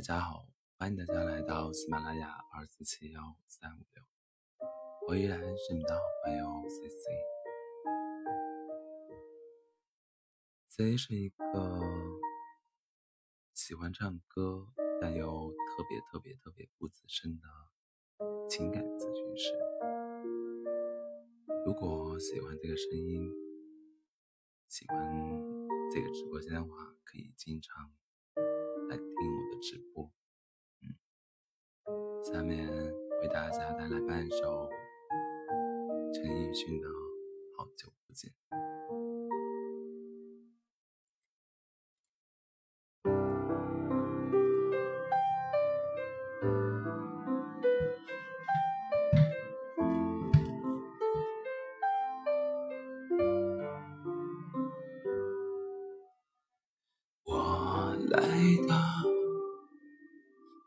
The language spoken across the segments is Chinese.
大家好，欢迎大家来到喜马拉雅二四七幺三五六，我依然是你的好朋友 C C。C 是一个喜欢唱歌但又特别特别特别不资深的情感咨询师。如果喜欢这个声音，喜欢这个直播间的话，可以经常。来听我的直播，嗯，下面为大家带来半首陈奕迅的《好久不见》。我来到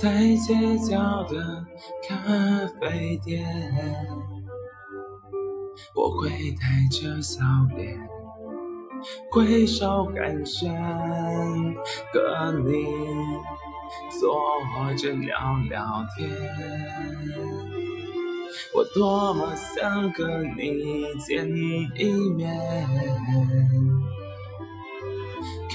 在街角的咖啡店，我会带着笑脸挥手寒暄，和你坐着聊聊天。我多么想和你见一面，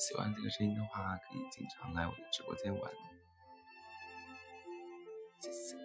喜欢这个声音的话，可以经常来我的直播间玩。谢谢。